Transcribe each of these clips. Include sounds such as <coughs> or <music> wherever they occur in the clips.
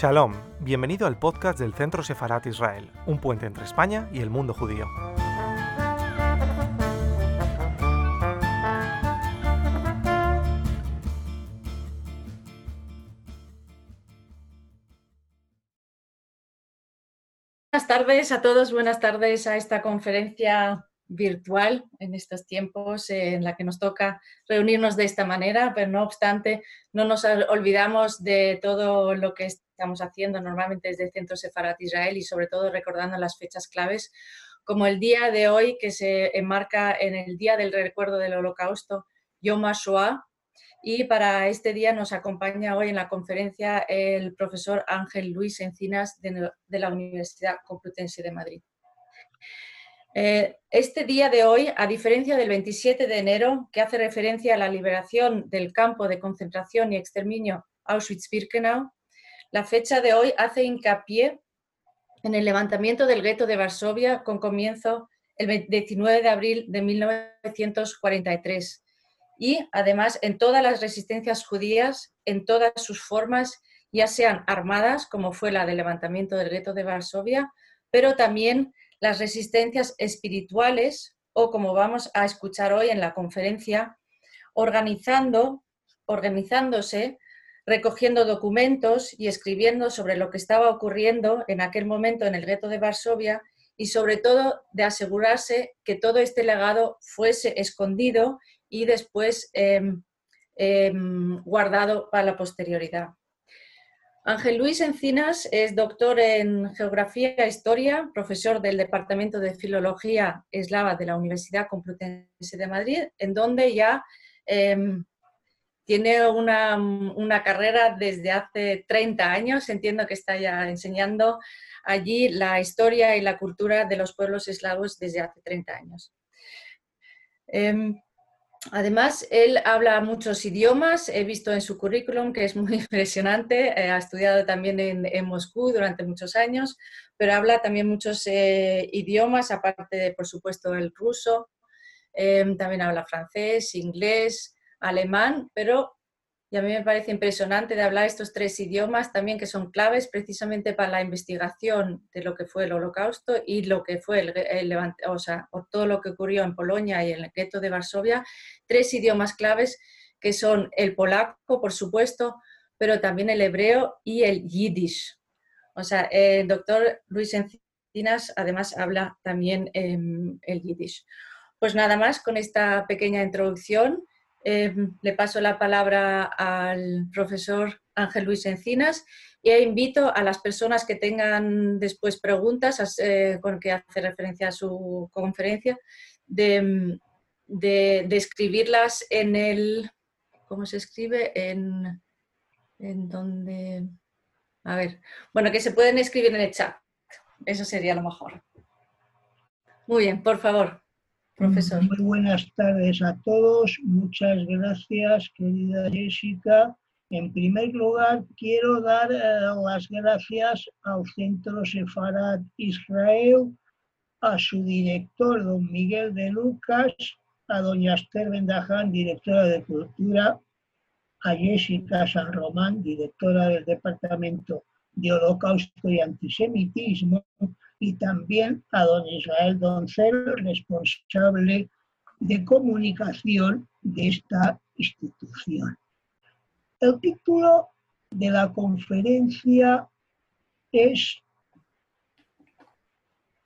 Shalom, bienvenido al podcast del Centro Sefarat Israel, un puente entre España y el mundo judío. Buenas tardes a todos, buenas tardes a esta conferencia virtual en estos tiempos en la que nos toca reunirnos de esta manera, pero no obstante no nos olvidamos de todo lo que estamos haciendo normalmente desde el Centro Sefarat Israel y sobre todo recordando las fechas claves como el día de hoy que se enmarca en el Día del Recuerdo del Holocausto, Yom HaShoah, y para este día nos acompaña hoy en la conferencia el profesor Ángel Luis Encinas de, la Universidad Complutense de Madrid. Eh, este día de hoy, a diferencia del 27 de enero, que hace referencia a la liberación del campo de concentración y exterminio Auschwitz-Birkenau, la fecha de hoy hace hincapié en el levantamiento del gueto de Varsovia con comienzo el 19 de abril de 1943 y además en todas las resistencias judías, en todas sus formas, ya sean armadas, como fue la del levantamiento del gueto de Varsovia, pero también las resistencias espirituales o como vamos a escuchar hoy en la conferencia, organizando, organizándose, recogiendo documentos y escribiendo sobre lo que estaba ocurriendo en aquel momento en el gueto de Varsovia y sobre todo de asegurarse que todo este legado fuese escondido y después em, em, guardado para la posterioridad. Ángel Luis Encinas es doctor en Geografía e Historia, profesor del Departamento de Filología Eslava de la Universidad Complutense de Madrid, en donde ya em, tiene una, una, carrera desde hace 30 años. Entiendo que está ya enseñando allí la historia y la cultura de los pueblos eslavos desde hace 30 años. Em, Además, él habla muchos idiomas, he visto en su currículum que es muy <laughs> impresionante, eh, ha estudiado también en, Moscú durante muchos años, pero habla también muchos eh, idiomas, aparte de, por supuesto, el ruso, em, también habla francés, inglés, alemán, pero y a mí me parece impresionante de hablar estos tres idiomas también que son claves precisamente para la investigación de lo que fue el holocausto y lo que fue el, o sea, todo lo que ocurrió en Polonia y en el gueto de Varsovia. Tres idiomas claves que son el polaco, por supuesto, pero también el hebreo y el yiddish. O sea, el doctor Luis Encinas además habla también el yiddish. Pues nada más con esta pequeña introducción. Em, le paso la palabra al profesor Ángel Luis Encinas y invito a las personas que tengan después preguntas eh, con que hace referencia a su conferencia de, escribirlas en el, ¿cómo se escribe? En, en donde, a ver, bueno, que se pueden escribir en el chat. Eso sería lo mejor. Muy bien, por favor. Muy buenas tardes a todos. Muchas gracias, querida Jessica. En primer lugar, quiero dar eh, las gracias al Centro Sefarat Israel, a su director, don Miguel de Lucas, a doña Esther Bendaján, directora de Cultura, a Jessica San Román, directora del Departamento de Holocausto y Antisemitismo, y también a don Israel Doncel, responsable de comunicación de esta institución. El título de la conferencia es,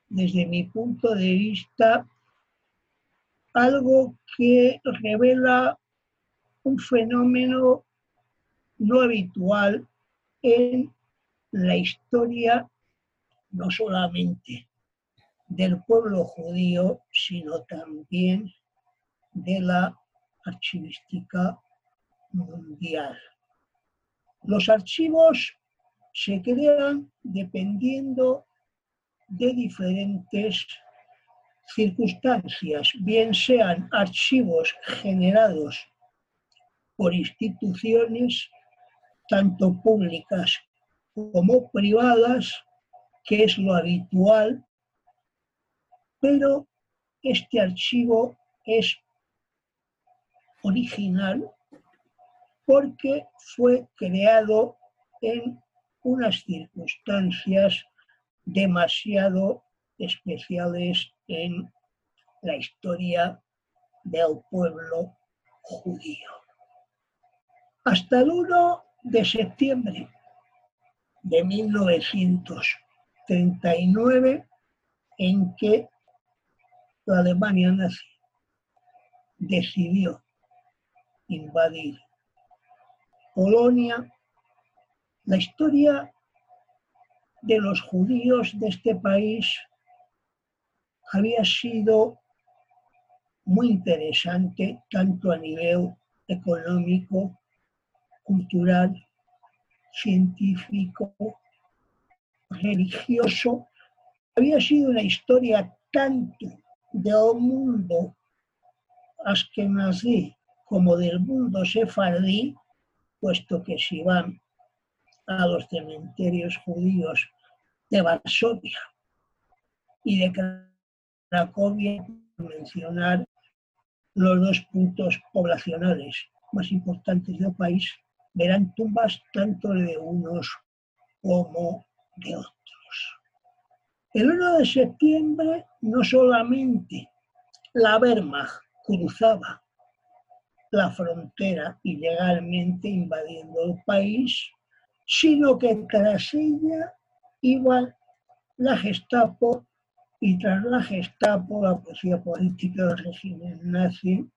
desde mi punto de vista, algo que revela un fenómeno no habitual en la historia no solamente del pueblo judío, sino también de la archivística mundial. Los archivos se crean dependiendo de diferentes circunstancias, bien sean archivos generados por instituciones, tanto públicas como privadas, que es lo habitual, pero este archivo es original porque fue creado en unas circunstancias demasiado especiales en la historia del pueblo judío. Hasta el 1 de septiembre de 1939, en que la Alemania nazi decidió invadir Polonia, la historia de los judíos de este país había sido muy interesante tanto a nivel económico, cultural, científico, religioso. Había sido una historia tanto del mundo askenazí como del mundo sefardí, puesto que si van a los cementerios judíos de Varsovia y de Cracovia, mencionar los dos puntos poblacionales más importantes del país, verán tumbas tanto de unos como de otros. El 1 de septiembre no solamente la Wehrmacht cruzaba la frontera ilegalmente invadiendo el país, sino que tras ella iba la Gestapo y tras la Gestapo, la policía política del régimen nazi,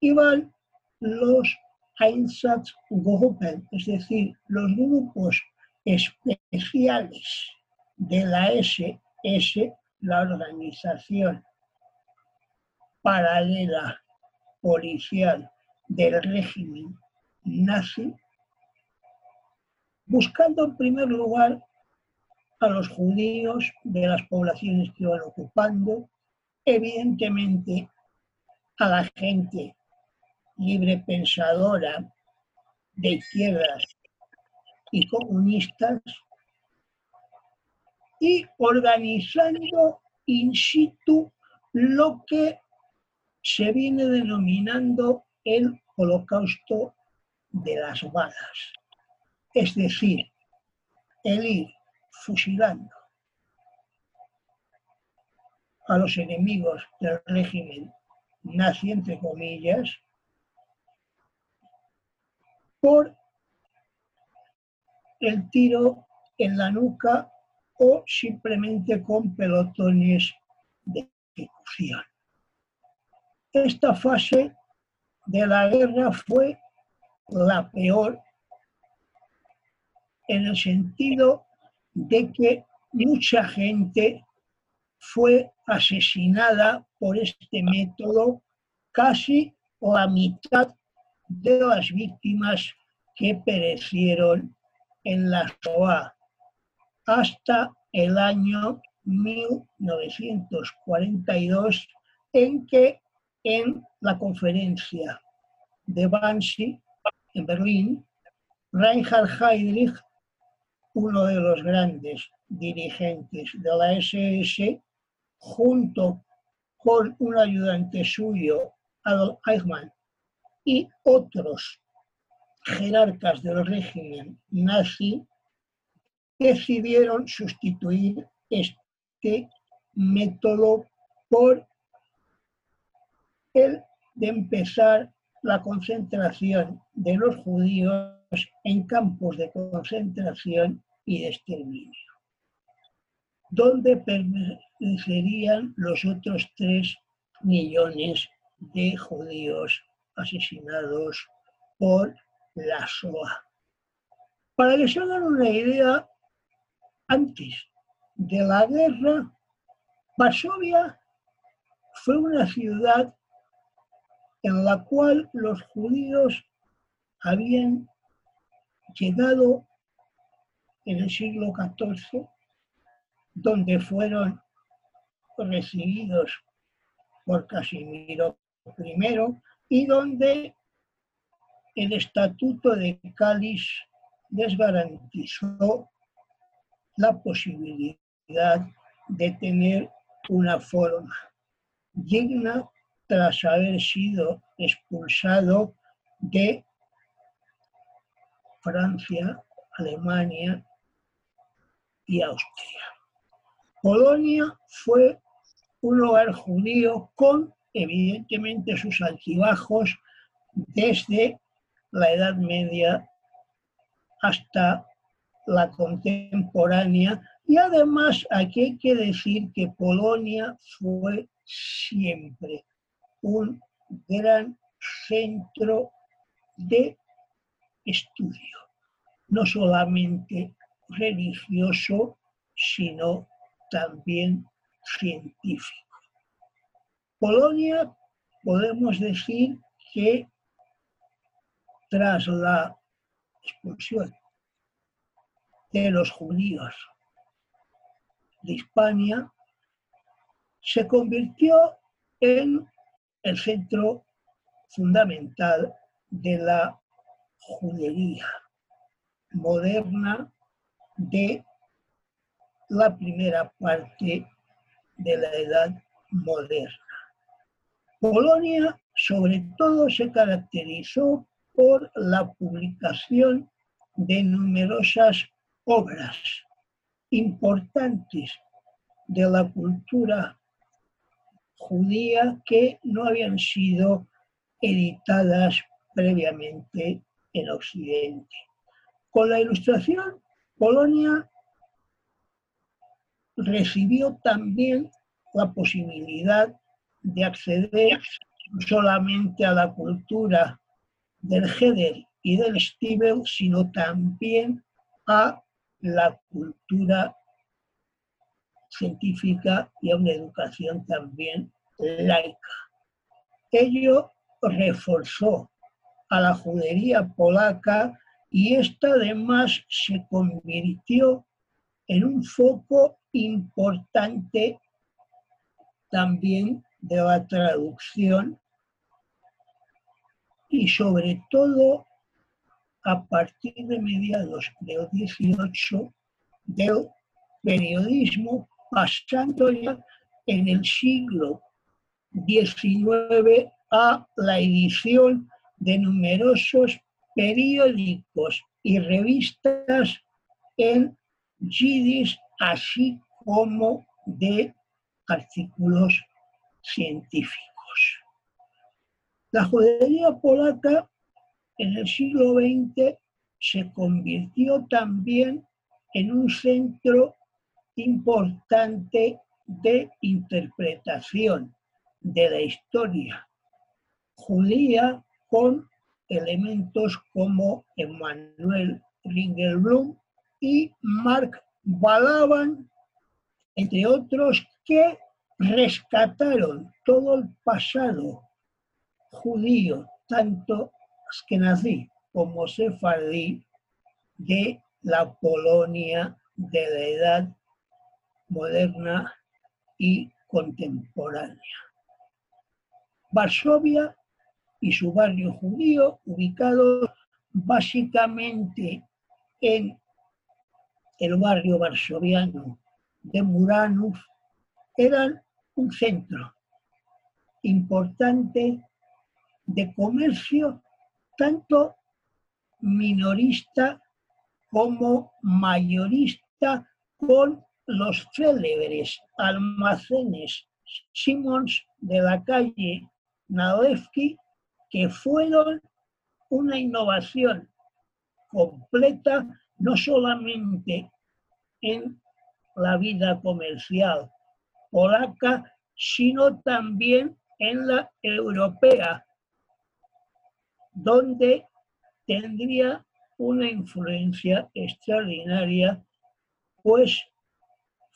iban los Einsatzgruppen, es decir, los grupos especiales de la SS, la organización paralela policial del régimen nazi, buscando en primer lugar a los judíos de las poblaciones que iban ocupando, evidentemente a la gente libre pensadora de izquierdas y comunistas y organizando in situ lo que se viene denominando el holocausto de las balas. Es decir, el ir fusilando a los enemigos del régimen nazi, entre comillas, por el tiro en la nuca o simplemente con pelotones de ejecución. Esta fase de la guerra fue la peor en el sentido de que mucha gente fue asesinada por este método, casi la mitad de las víctimas que perecieron en la Shoah hasta el año 1942, en que en la conferencia de Wannsee en Berlín, Reinhard Heydrich, uno de los grandes dirigentes de la SS, junto con un ayudante suyo, Adolf Eichmann, y otros jerarcas del régimen nazi decidieron sustituir este método por el de empezar la concentración de los judíos en campos de concentración y de exterminio, donde permanecerían los otros tres millones de judíos asesinados por la SOA. Para que se hagan una idea, antes de la guerra, Varsovia fue una ciudad en la cual los judíos habían llegado en el siglo XIV, donde fueron recibidos por Casimiro I y donde el Estatuto de Cáliz les garantizó la posibilidad de tener una forma digna tras haber sido expulsado de Francia, Alemania y Austria. Polonia fue un hogar judío con, evidentemente, sus altibajos desde la Edad Media hasta la contemporánea. Y además aquí hay que decir que Polonia fue siempre un gran centro de estudio, no solamente religioso, sino también científico. Polonia, podemos decir que tras la expulsión de los judíos de Hispania, se convirtió en el centro fundamental de la judería moderna de la primera parte de la edad moderna. Polonia sobre todo se caracterizó por la publicación de numerosas obras importantes de la cultura judía que no habían sido editadas previamente en Occidente. Con la ilustración, Polonia recibió también la posibilidad de acceder solamente a la cultura del Heder y del Stiebel, sino también a la cultura científica y a una educación también laica. Ello reforzó a la judería polaca y esta además se convirtió en un foco importante también de la traducción y sobre todo a partir de mediados del 18 del periodismo, pasando ya en el siglo XIX a la edición de numerosos periódicos y revistas en yiddish, así como de artículos científicos. La judería polaca en el siglo XX se convirtió también en un centro importante de interpretación de la historia judía con elementos como Emmanuel Ringelblum y Mark Balaban, entre otros, que rescataron todo el pasado judío, tanto askenazí como sefardí, de la Polonia de la edad moderna y contemporánea. Varsovia y su barrio judío, ubicado básicamente en el barrio varsoviano de Muranów, eran un centro importante de comercio, tanto minorista como mayorista, con los célebres almacenes Simons de la calle Nalewski, que fueron una innovación completa, no solamente en la vida comercial polaca, sino también en la europea, donde tendría una influencia extraordinaria, pues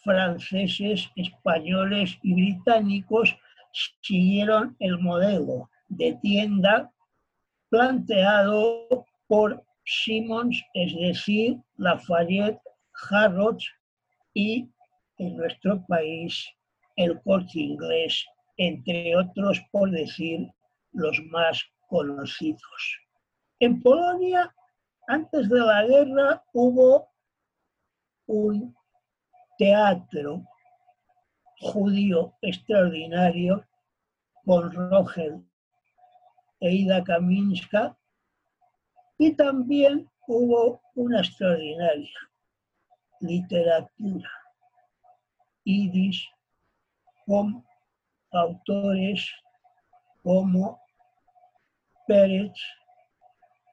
franceses, españoles y británicos siguieron el modelo de tienda planteado por Simmons, es decir, Lafayette, Harrods y en nuestro país el corte inglés, entre otros por decir los más conocidos. En Polonia, antes de la guerra, hubo un teatro judío extraordinario con Rogel e Ida Kaminska y también hubo una extraordinaria literatura idis con autores como Pérez,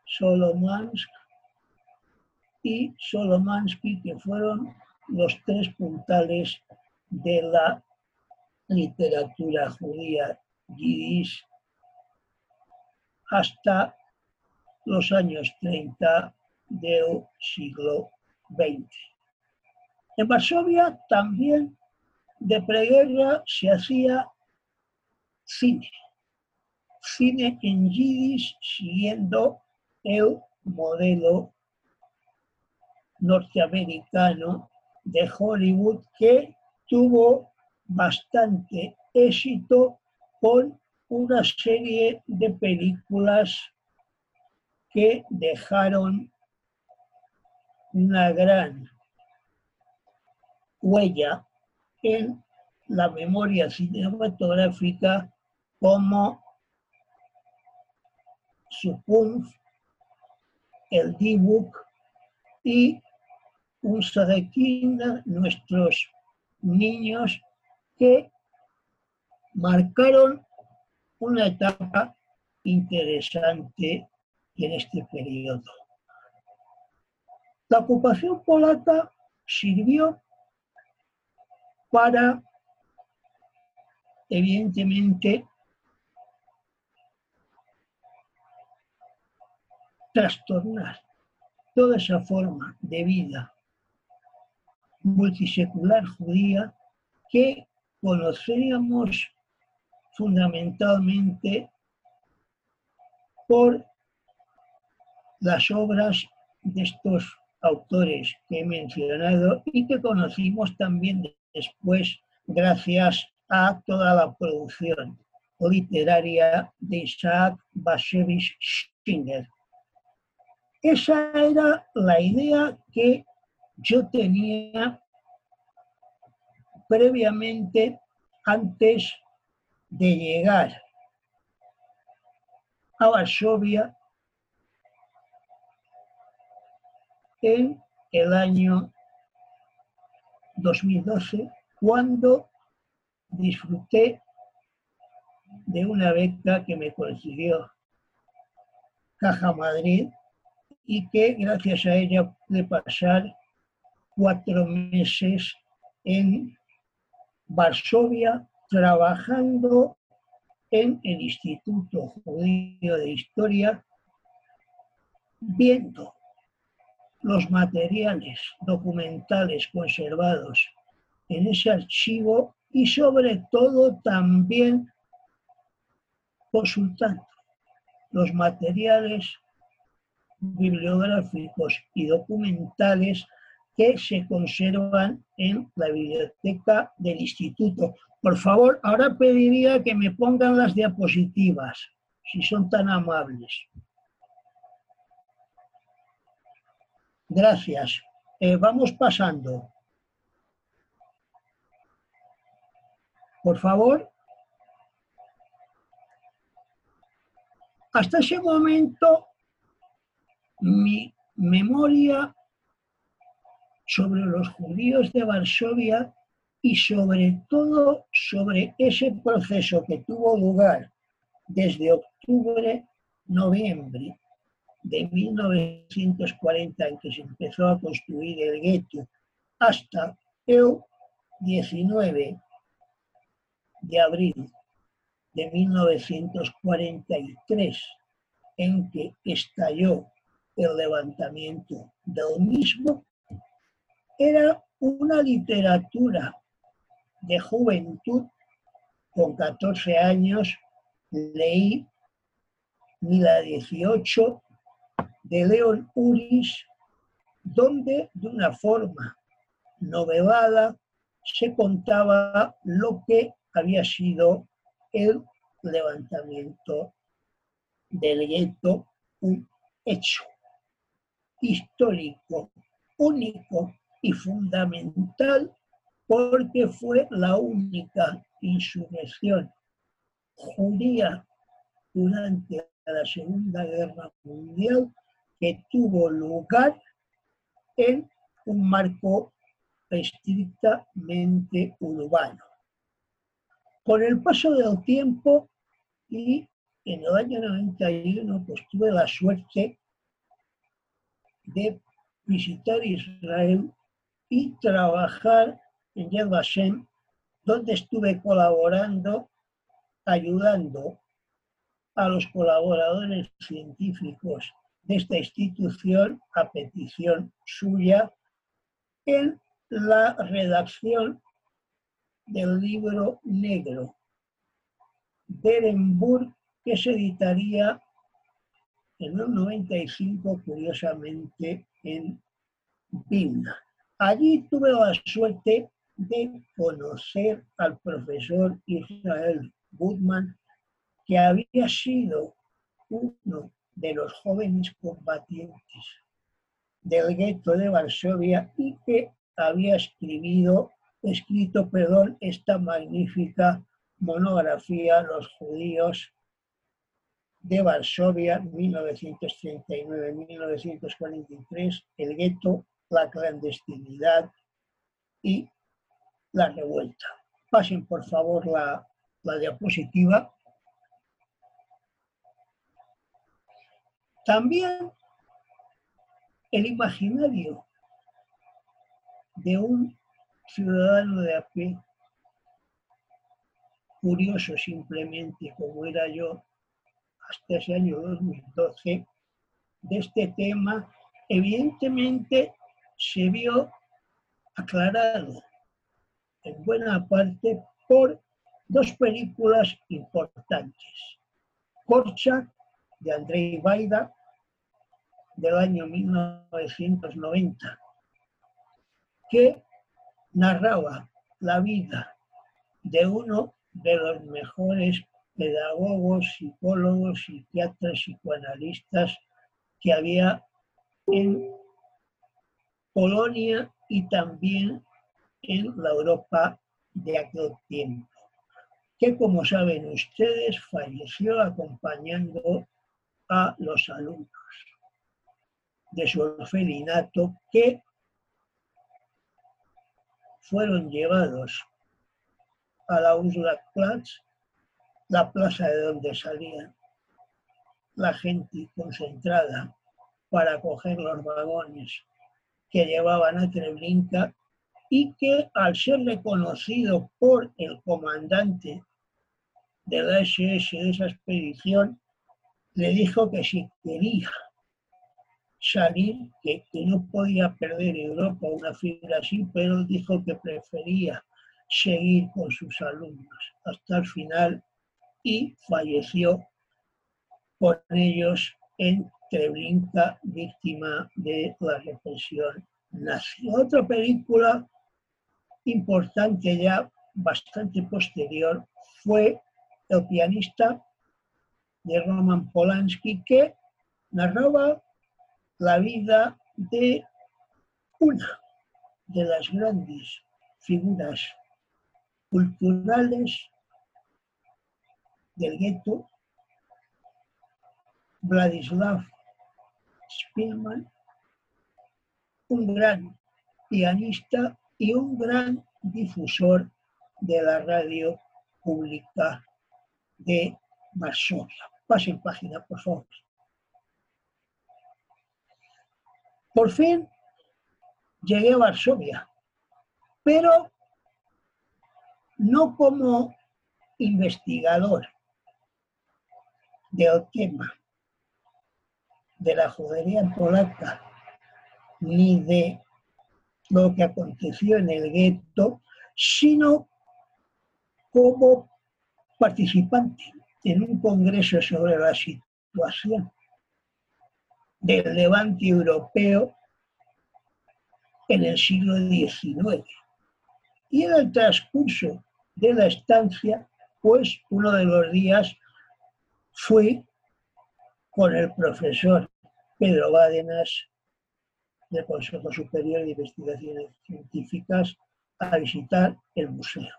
Solomansk y Solomansky, que fueron los tres puntales de la literatura judía yiddish hasta los años 30 del siglo XX. En Varsovia también de preguerra se hacía cine, cine en yiddish siguiendo el modelo norteamericano de Hollywood que tuvo bastante éxito con una serie de películas que dejaron una gran huella en la memoria cinematográfica como Supunf, el D-Book y un Sadequina, nuestros niños que marcaron una etapa interesante en este periodo. La ocupación polaca sirvió para, evidentemente, trastornar toda esa forma de vida multisecular judía que conoceríamos fundamentalmente por las obras de estos autores que he mencionado y que conocimos también después gracias a toda la producción literaria de Isaac Bashevis Schinger. Esa era la idea que yo tenía previamente antes de llegar a Varsovia en el año 2012, cuando disfruté de una beca que me consiguió Caja Madrid y que gracias a ella pude pasar cuatro meses en Varsovia trabajando en el Instituto Judío de Historia, viendo los materiales documentales conservados en ese archivo y sobre todo también consultando los materiales bibliográficos y documentales que se conservan en la biblioteca del instituto. Por favor, ahora pediría que me pongan las diapositivas, si son tan amables. Gracias. Eh, vamos pasando. Por favor. Hasta ese momento, mi memoria sobre los judíos de Varsovia y sobre todo sobre ese proceso que tuvo lugar desde octubre, noviembre de 1940 en que se empezó a construir el gueto hasta el 19 de abril de 1943 en que estalló el levantamiento del mismo, era una literatura de juventud. Con 14 años leí Mila 18 de León Uris, donde de una forma novelada se contaba lo que había sido el levantamiento del gueto, hecho histórico único y fundamental porque fue la única insurrección judía durante la Segunda Guerra Mundial que tuvo lugar en un marco estrictamente urbano. Con el paso del tiempo y en el año 91 pues tuve la suerte de visitar Israel y trabajar en Yad Vashem, donde estuve colaborando, ayudando a los colaboradores científicos de esta institución a petición suya en la redacción del libro negro Berenburg que se editaría en el 95, curiosamente, en Vilna. Allí tuve la suerte de conocer al profesor Israel Goodman, que había sido uno de los jóvenes combatientes del gueto de Varsovia y que había escribido, escrito, perdón, esta magnífica monografía Los judíos de Varsovia, 1939-1943, el gueto, la clandestinidad y la revuelta. Pasen por favor la, la diapositiva. También el imaginario de un ciudadano de a pie, curioso simplemente como era yo hasta ese año 2012, de este tema, evidentemente se vio aclarado en buena parte por dos películas importantes. Korchak, de Andrei Baida, del año 1990, que narraba la vida de uno de los mejores pedagogos, psicólogos, psiquiatras, psicoanalistas que había en Polonia y también en la Europa de aquel tiempo, que como saben ustedes falleció acompañando a los alumnos de su orfelinato que fueron llevados a la Platz, la plaza de donde salía la gente concentrada para coger los vagones que llevaban a Treblinka y que al ser reconocido por el comandante de la SS de esa expedición, le dijo que si quería salir, que, no podía perder Europa una figura así, pero dijo que prefería seguir con sus alumnos hasta el final y falleció con ellos en Treblinka, víctima de la represión nazi. Otra película importante ya bastante posterior fue El pianista de Roman Polanski que narraba la vida de una de las grandes figuras culturales del gueto, Vladislav Spielman, un gran pianista y un gran difusor de la radio pública de Varsovia. Pasen página, por favor. Por fin llegué a Varsovia, pero no como investigador del tema de la judería polaca ni de lo que aconteció en el gueto, sino como participante en un congreso sobre la situación del levante europeo en el siglo XIX. Y en el transcurso de la estancia, pues uno de los días fui con el profesor Pedro Bádenas del Consejo Superior de Investigaciones Científicas a visitar el museo.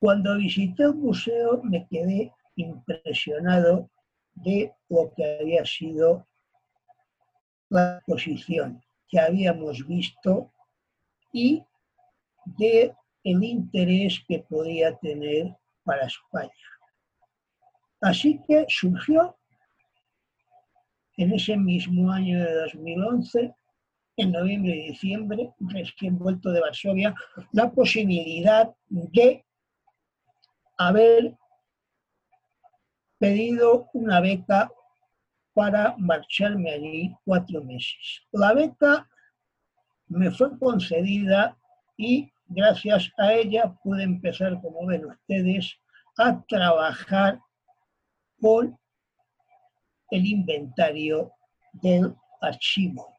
Cuando visité el museo me quedé impresionado de lo que había sido la exposición. que habíamos visto y de el interés que podía tener para España. Así que surgió en ese mismo año de 2011, en noviembre y diciembre, recién vuelto de Varsovia, la posibilidad de haber pedido una beca para marcharme allí cuatro meses. La beca me fue concedida y gracias a ella pude empezar, como ven ustedes, a trabajar con el inventario del archivo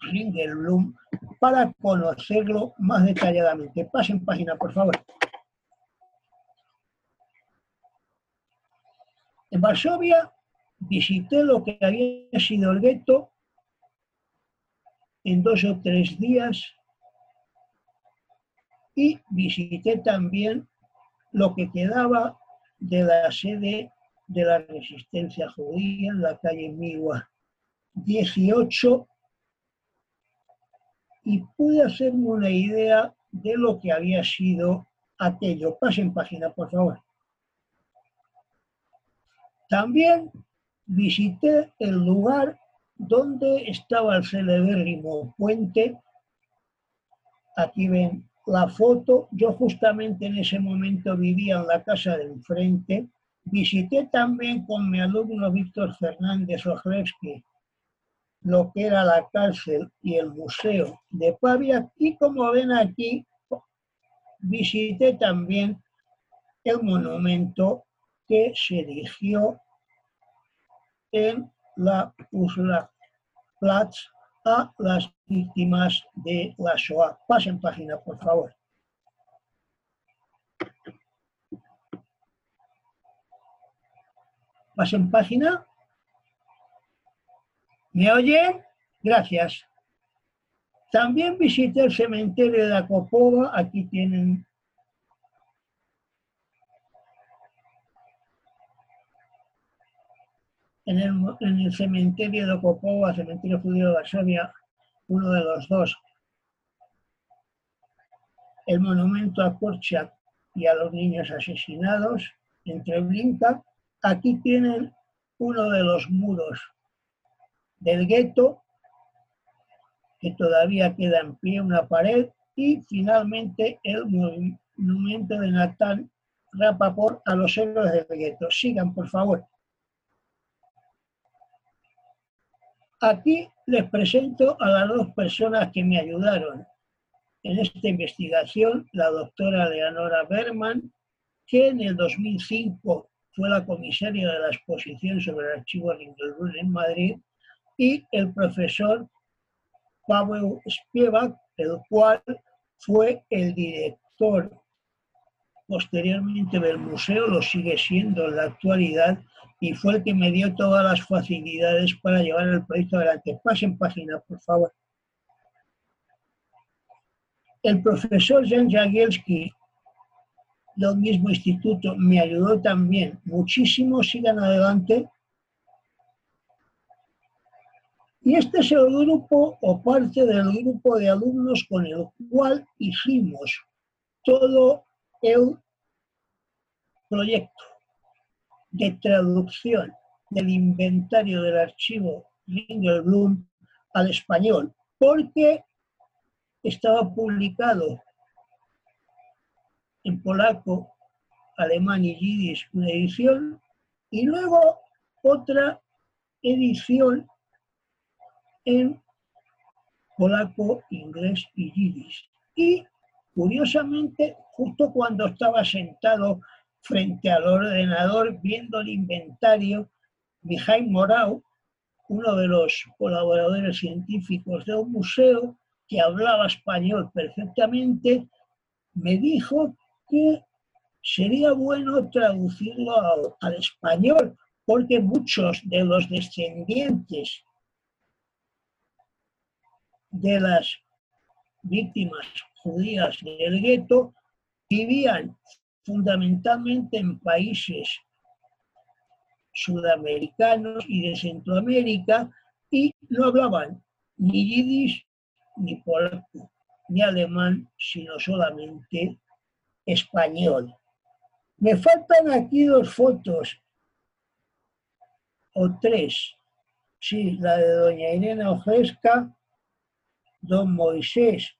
Ringelblum para conocerlo más detalladamente. Pasen página, por favor. En Varsovia visité lo que había sido el gueto en dos o tres días y visité también lo que quedaba de la sede de la resistencia judía en la calle Migua 18 y pude hacerme una idea de lo que había sido aquello. Pasen página, por favor. También visité el lugar donde estaba el celebérrimo puente. Aquí ven la foto. Yo justamente en ese momento vivía en la casa de enfrente Visité también con mi alumno Víctor Fernández Ojlevsky lo que era la cárcel y el museo de Pavia y como ven aquí visité también el monumento que se erigió en la Usla Platz a las víctimas de la Shoah. Pasen página, por favor. Pasen página. ¿Me oyen? Gracias. También visité el cementerio de la Copova. Aquí tienen en el, cementerio de Copova, cementerio judío de Varsovia, uno de los dos, el monumento a Korchak y a los niños asesinados entre Blinka Aquí tienen uno de los muros del gueto, que todavía queda en pie una pared, y finalmente el monumento de Natán Rapaport a los héroes del gueto. Sigan, por favor. Aquí les presento a las dos personas que me ayudaron en esta investigación, la doctora Leonora Berman, que en el 2005 fue la comisaria de la exposición sobre el archivo Ringelbrunn en Madrid, y el profesor Pavel Spievak, el cual fue el director posteriormente del museo, lo sigue siendo en la actualidad, y fue el que me dio todas las facilidades para llevar el proyecto adelante. Pasen página, por favor. El profesor Jan Jagielski del mismo instituto me ayudó también muchísimo, sigan adelante. Y este es el grupo o parte del grupo de alumnos con el cual hicimos todo el proyecto de traducción del inventario del archivo Ringelblum al español, porque estaba publicado en polaco, alemán y yiddish una edición, y luego otra edición en polaco, inglés y yiddish. Y curiosamente, justo cuando estaba sentado frente al ordenador viendo el inventario, Mijail Morau, uno de los colaboradores científicos de un museo que hablaba español perfectamente, me dijo sería bueno traducirlo al, español, porque muchos de los descendientes de las víctimas judías del gueto vivían fundamentalmente en países sudamericanos y de Centroamérica y no hablaban ni yiddish ni polaco, ni alemán, sino solamente español. Me faltan aquí dos fotos, o tres. Sí, la de doña Irene Ojesca, don Moisés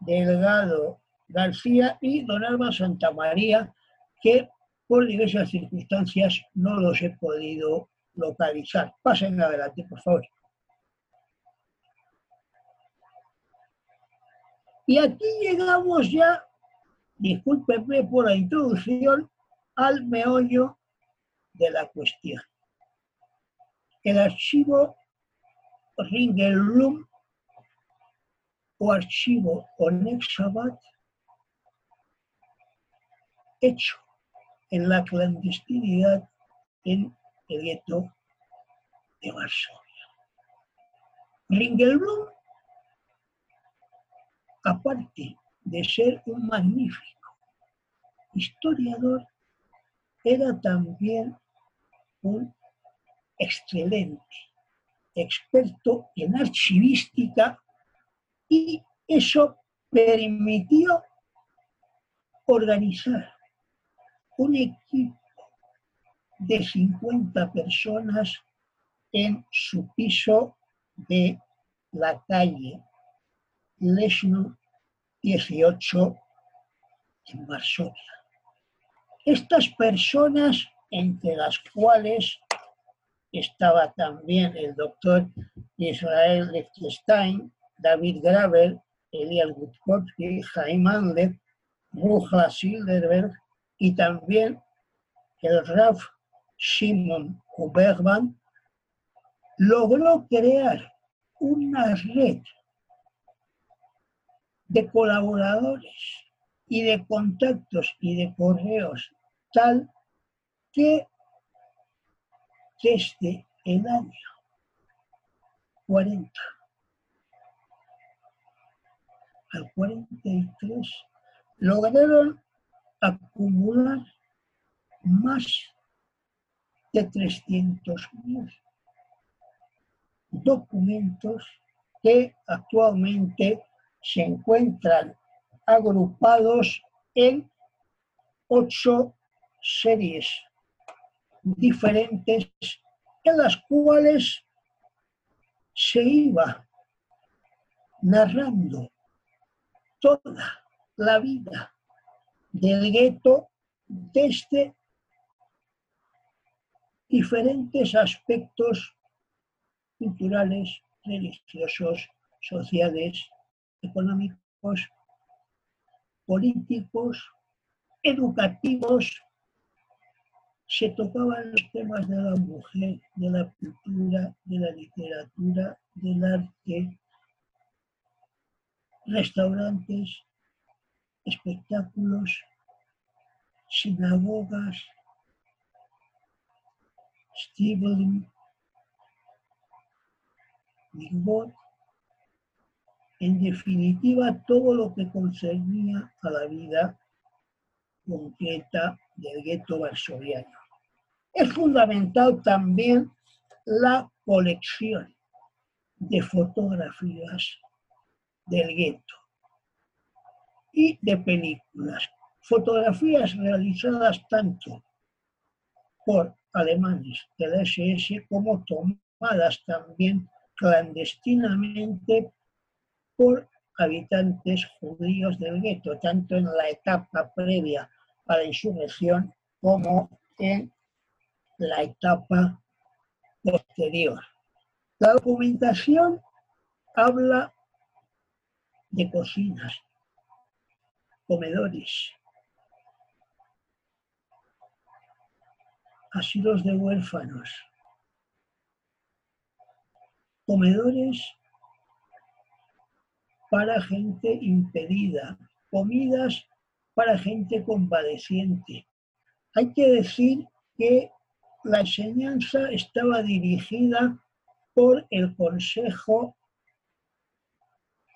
Delgado García y don Alba Santamaría, que por diversas circunstancias no los he podido localizar. Pasen adelante, por favor. Y aquí llegamos ya, discúlpeme por la introducción, al meollo de la cuestión. El archivo Ringelblum o archivo Onexabat hecho en la clandestinidad en el gueto de Varsovia. Ringelblum, aparte de ser un magnífico historiador, era también un excelente experto en archivística y eso permitió organizar un equipo de 50 personas en su piso de la calle Lesno 18 en Varsovia. Estas personas, entre las cuales estaba también el doctor Israel Lichtenstein, David Graver, Elias Gutkowski, Jaime Andler, Ruja Silderberg, y también el Raf Shimon Huberman logró crear una red de colaboradores y de contactos y de correos tal que desde el año 40 al 43 lograron acumular más de 300.000 documentos que actualmente se encuentran agrupados en ocho series diferentes en las cuales se iba narrando toda la vida del gueto desde diferentes aspectos culturales, religiosos, sociales, económicos, políticos, educativos, se tocaban los temas de la mujer, de la cultura, de la literatura, del arte, restaurantes, espectáculos, sinagogas, Stibling, Migbot, en definitiva todo lo que concernía a la vida concreta del gueto varsoviano. Es fundamental también la colección de fotografías del gueto y de películas. Fotografías realizadas tanto por alemanes de la SS como tomadas también clandestinamente por habitantes judíos del gueto, tanto en la etapa previa a la insurrección como en la etapa posterior. La documentación habla de cocinas, comedores, asilos de huérfanos, comedores para gente impedida, comidas para gente compadeciente. Hay que decir que la enseñanza estaba dirigida por el Consejo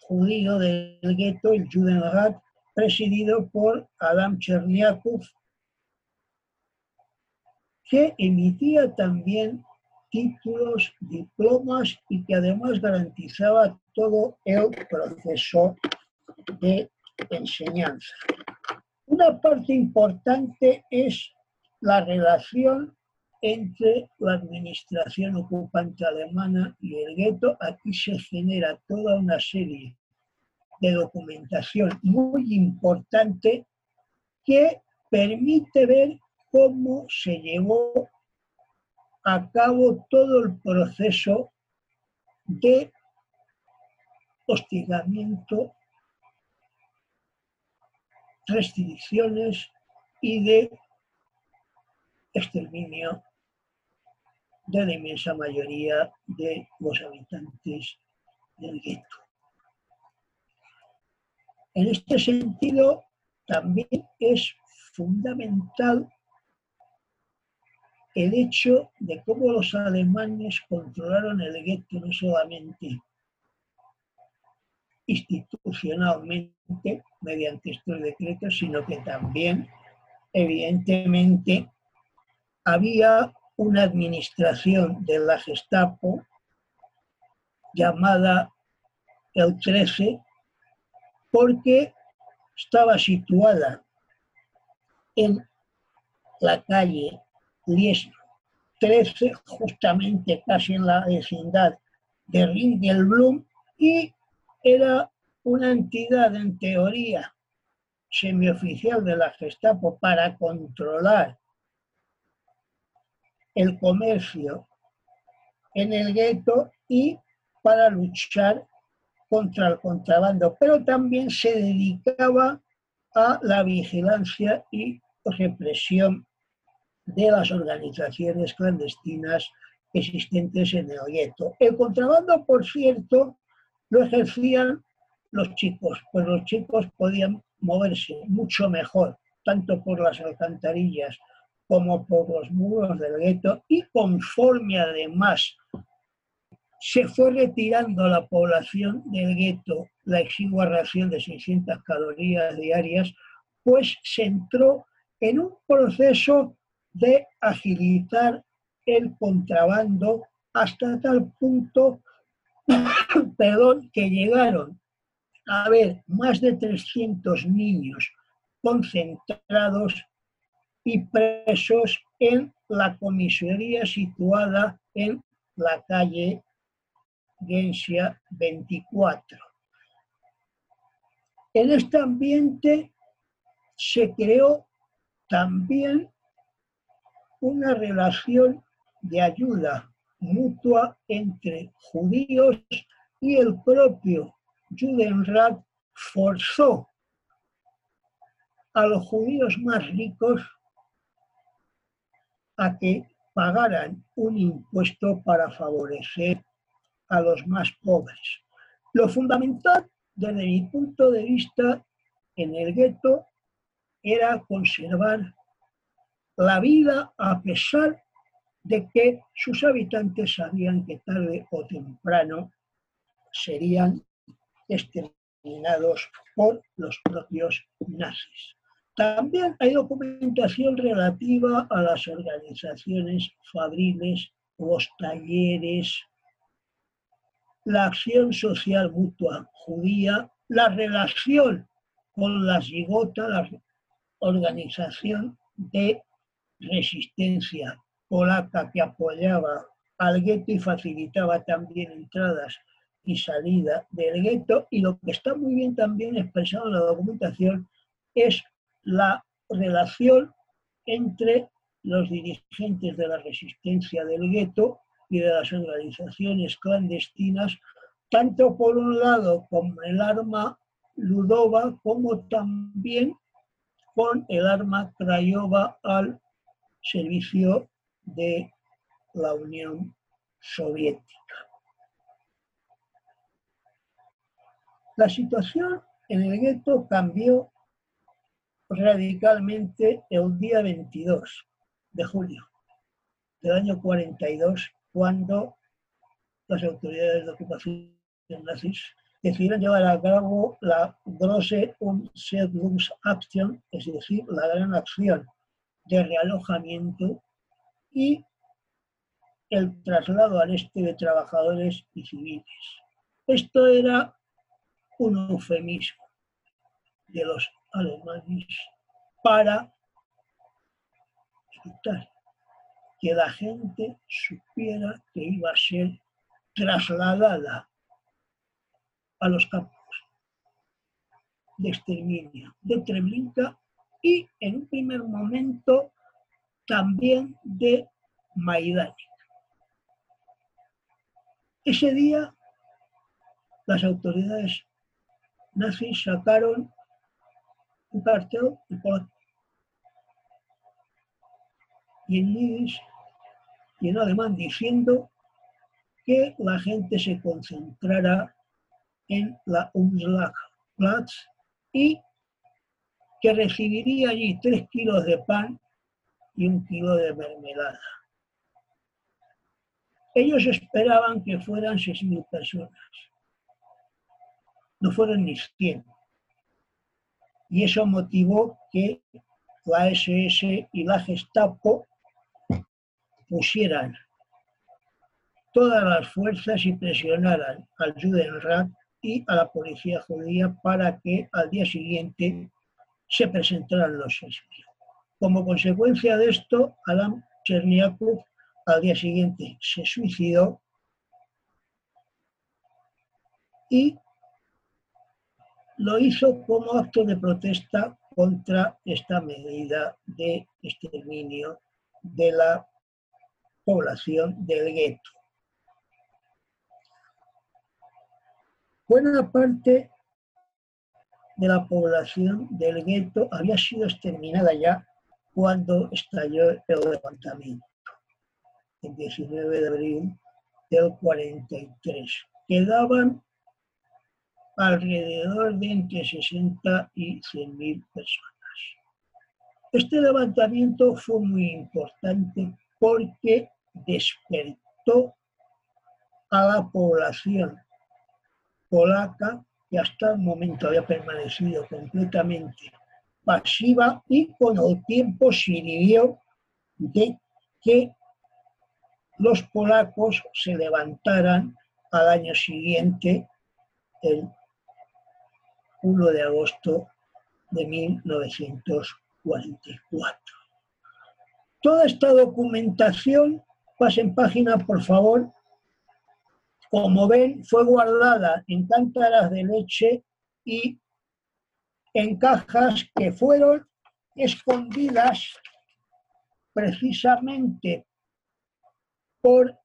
Judío del Gueto, el Judenrat, presidido por Adam Cherniakov, que emitía también títulos, diplomas y que además garantizaba todo el proceso de enseñanza. Una parte importante es la relación entre la administración ocupante alemana y el gueto. Aquí se genera toda una serie de documentación muy importante que permite ver cómo se llevó a cabo todo el proceso de hostigamiento, restricciones y de exterminio de la inmensa mayoría de los habitantes del gueto. En este sentido, también es fundamental el hecho de cómo los alemanes controlaron el gueto no solamente institucionalmente mediante estos decretos, sino que también, evidentemente, había una administración de la Gestapo llamada el 13 porque estaba situada en la calle Lies 13, justamente casi en la vecindad de Ringelblum, y era una entidad en teoría semioficial de la Gestapo para controlar el comercio en el gueto y para luchar contra el contrabando, pero también se dedicaba a la vigilancia y represión de las organizaciones clandestinas existentes en el gueto. El contrabando, por cierto, lo ejercían los chicos, pues los chicos podían moverse mucho mejor, tanto por las alcantarillas como por los muros del gueto, y conforme además se fue retirando la población del gueto la exigua ración de 600 calorías diarias, pues se entró en un proceso de agilizar el contrabando hasta tal punto <coughs> perdón, que llegaron a haber más de 300 niños concentrados y presos en la comisaría situada en la calle Gensia 24. En este ambiente se creó también una relación de ayuda mutua entre judíos y el propio Judenrat forzó a los judíos más ricos a que pagaran un impuesto para favorecer a los más pobres. Lo fundamental, desde mi punto de vista, en el gueto era conservar la vida a pesar de que sus habitantes sabían que tarde o temprano serían exterminados por los propios nazis. También hay documentación relativa a las organizaciones fabriles, los talleres, la acción social mutua judía, la relación con la Zigota, la organización de resistencia polaca que apoyaba al gueto y facilitaba también entradas y salida del gueto. Y lo que está muy bien también expresado en la documentación es la relación entre los dirigentes de la resistencia del gueto y de las organizaciones clandestinas, tanto por un lado con el arma Ludova como también con el arma Craiova al servicio de la Unión Soviética. La situación en el gueto cambió radicalmente el día 22 de julio del año 42 cuando las autoridades de ocupación nazis decidieron llevar a cabo la Grosse Umsiedlungsaktion, es decir, la gran acción de realojamiento y el traslado al este de trabajadores y civiles. Esto era un eufemismo de los alemanes para evitar que la gente supiera que iba a ser trasladada a los campos de exterminio de Treblinka y en un primer momento también de Majdanek. Ese día las autoridades nazis sacaron un cartel y en Yiddish y en alemán diciendo que la gente se concentrara en la Umschlagplatz y que recibiría allí tres kilos de pan y un kilo de mermelada. Ellos esperaban que fueran 6.000 personas. No fueron ni 100. Y eso motivó que la SS y la Gestapo pusieran todas las fuerzas y presionaran al Judenrat y a la policía judía para que al día siguiente se presentaran los 6.000. Como consecuencia de esto, Alam Cherniakov al día siguiente se suicidó y lo hizo como acto de protesta contra esta medida de exterminio de la población del gueto. Buena parte de la población del gueto había sido exterminada ya cuando estalló el levantamiento el 19 de abril del 43. Quedaban alrededor de entre 60 y 100 mil personas. Este levantamiento fue muy importante porque despertó a la población polaca que hasta el momento había permanecido completamente pasiva y con el tiempo sirvió de que los polacos se levantaran al año siguiente, el 1 de agosto de 1944. Toda esta documentación, pasen página por favor, como ven, fue guardada en cántaras de leche y en cajas que fueron escondidas precisamente por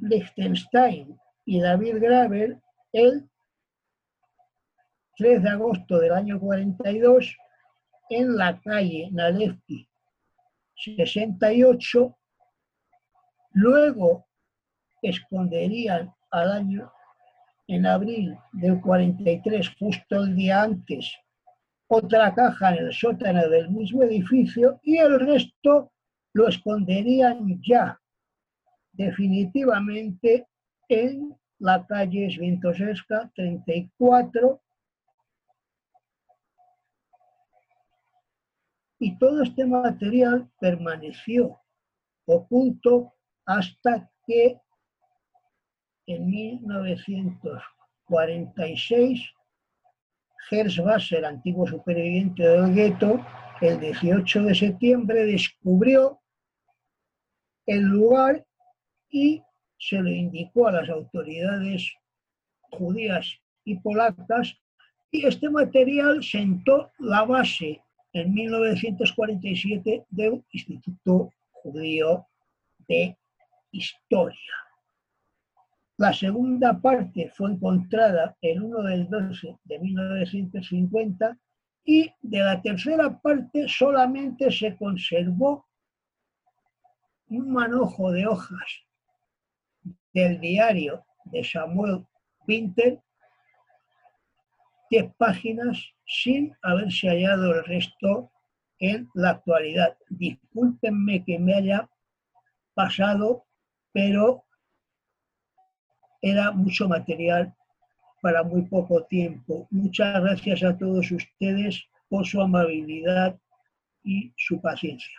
Liechtenstein y David Graver el 3 de agosto del año 42 en la calle Nalevki 68. Luego esconderían al año en abril del 43, justo el día antes, otra caja en el sótano del mismo edificio y el resto lo esconderían ya definitivamente en la calle Svintosesca 34 y todo este material permaneció oculto hasta que en 1946 Gers Basser, antiguo superviviente del gueto, el 18 de septiembre descubrió el lugar y se le indicó a las autoridades judías y polacas y este material sentó la base en 1947 del Instituto Judío de Historia. La segunda parte fue encontrada el 1 del 12 de 1950 y de la tercera parte solamente se conservó un manojo de hojas del diario de Samuel Winter, 10 páginas sin haberse hallado el resto en la actualidad. Discúlpenme que me haya pasado, pero era mucho material para muy poco tiempo. Muchas gracias a todos ustedes por su amabilidad y su paciencia.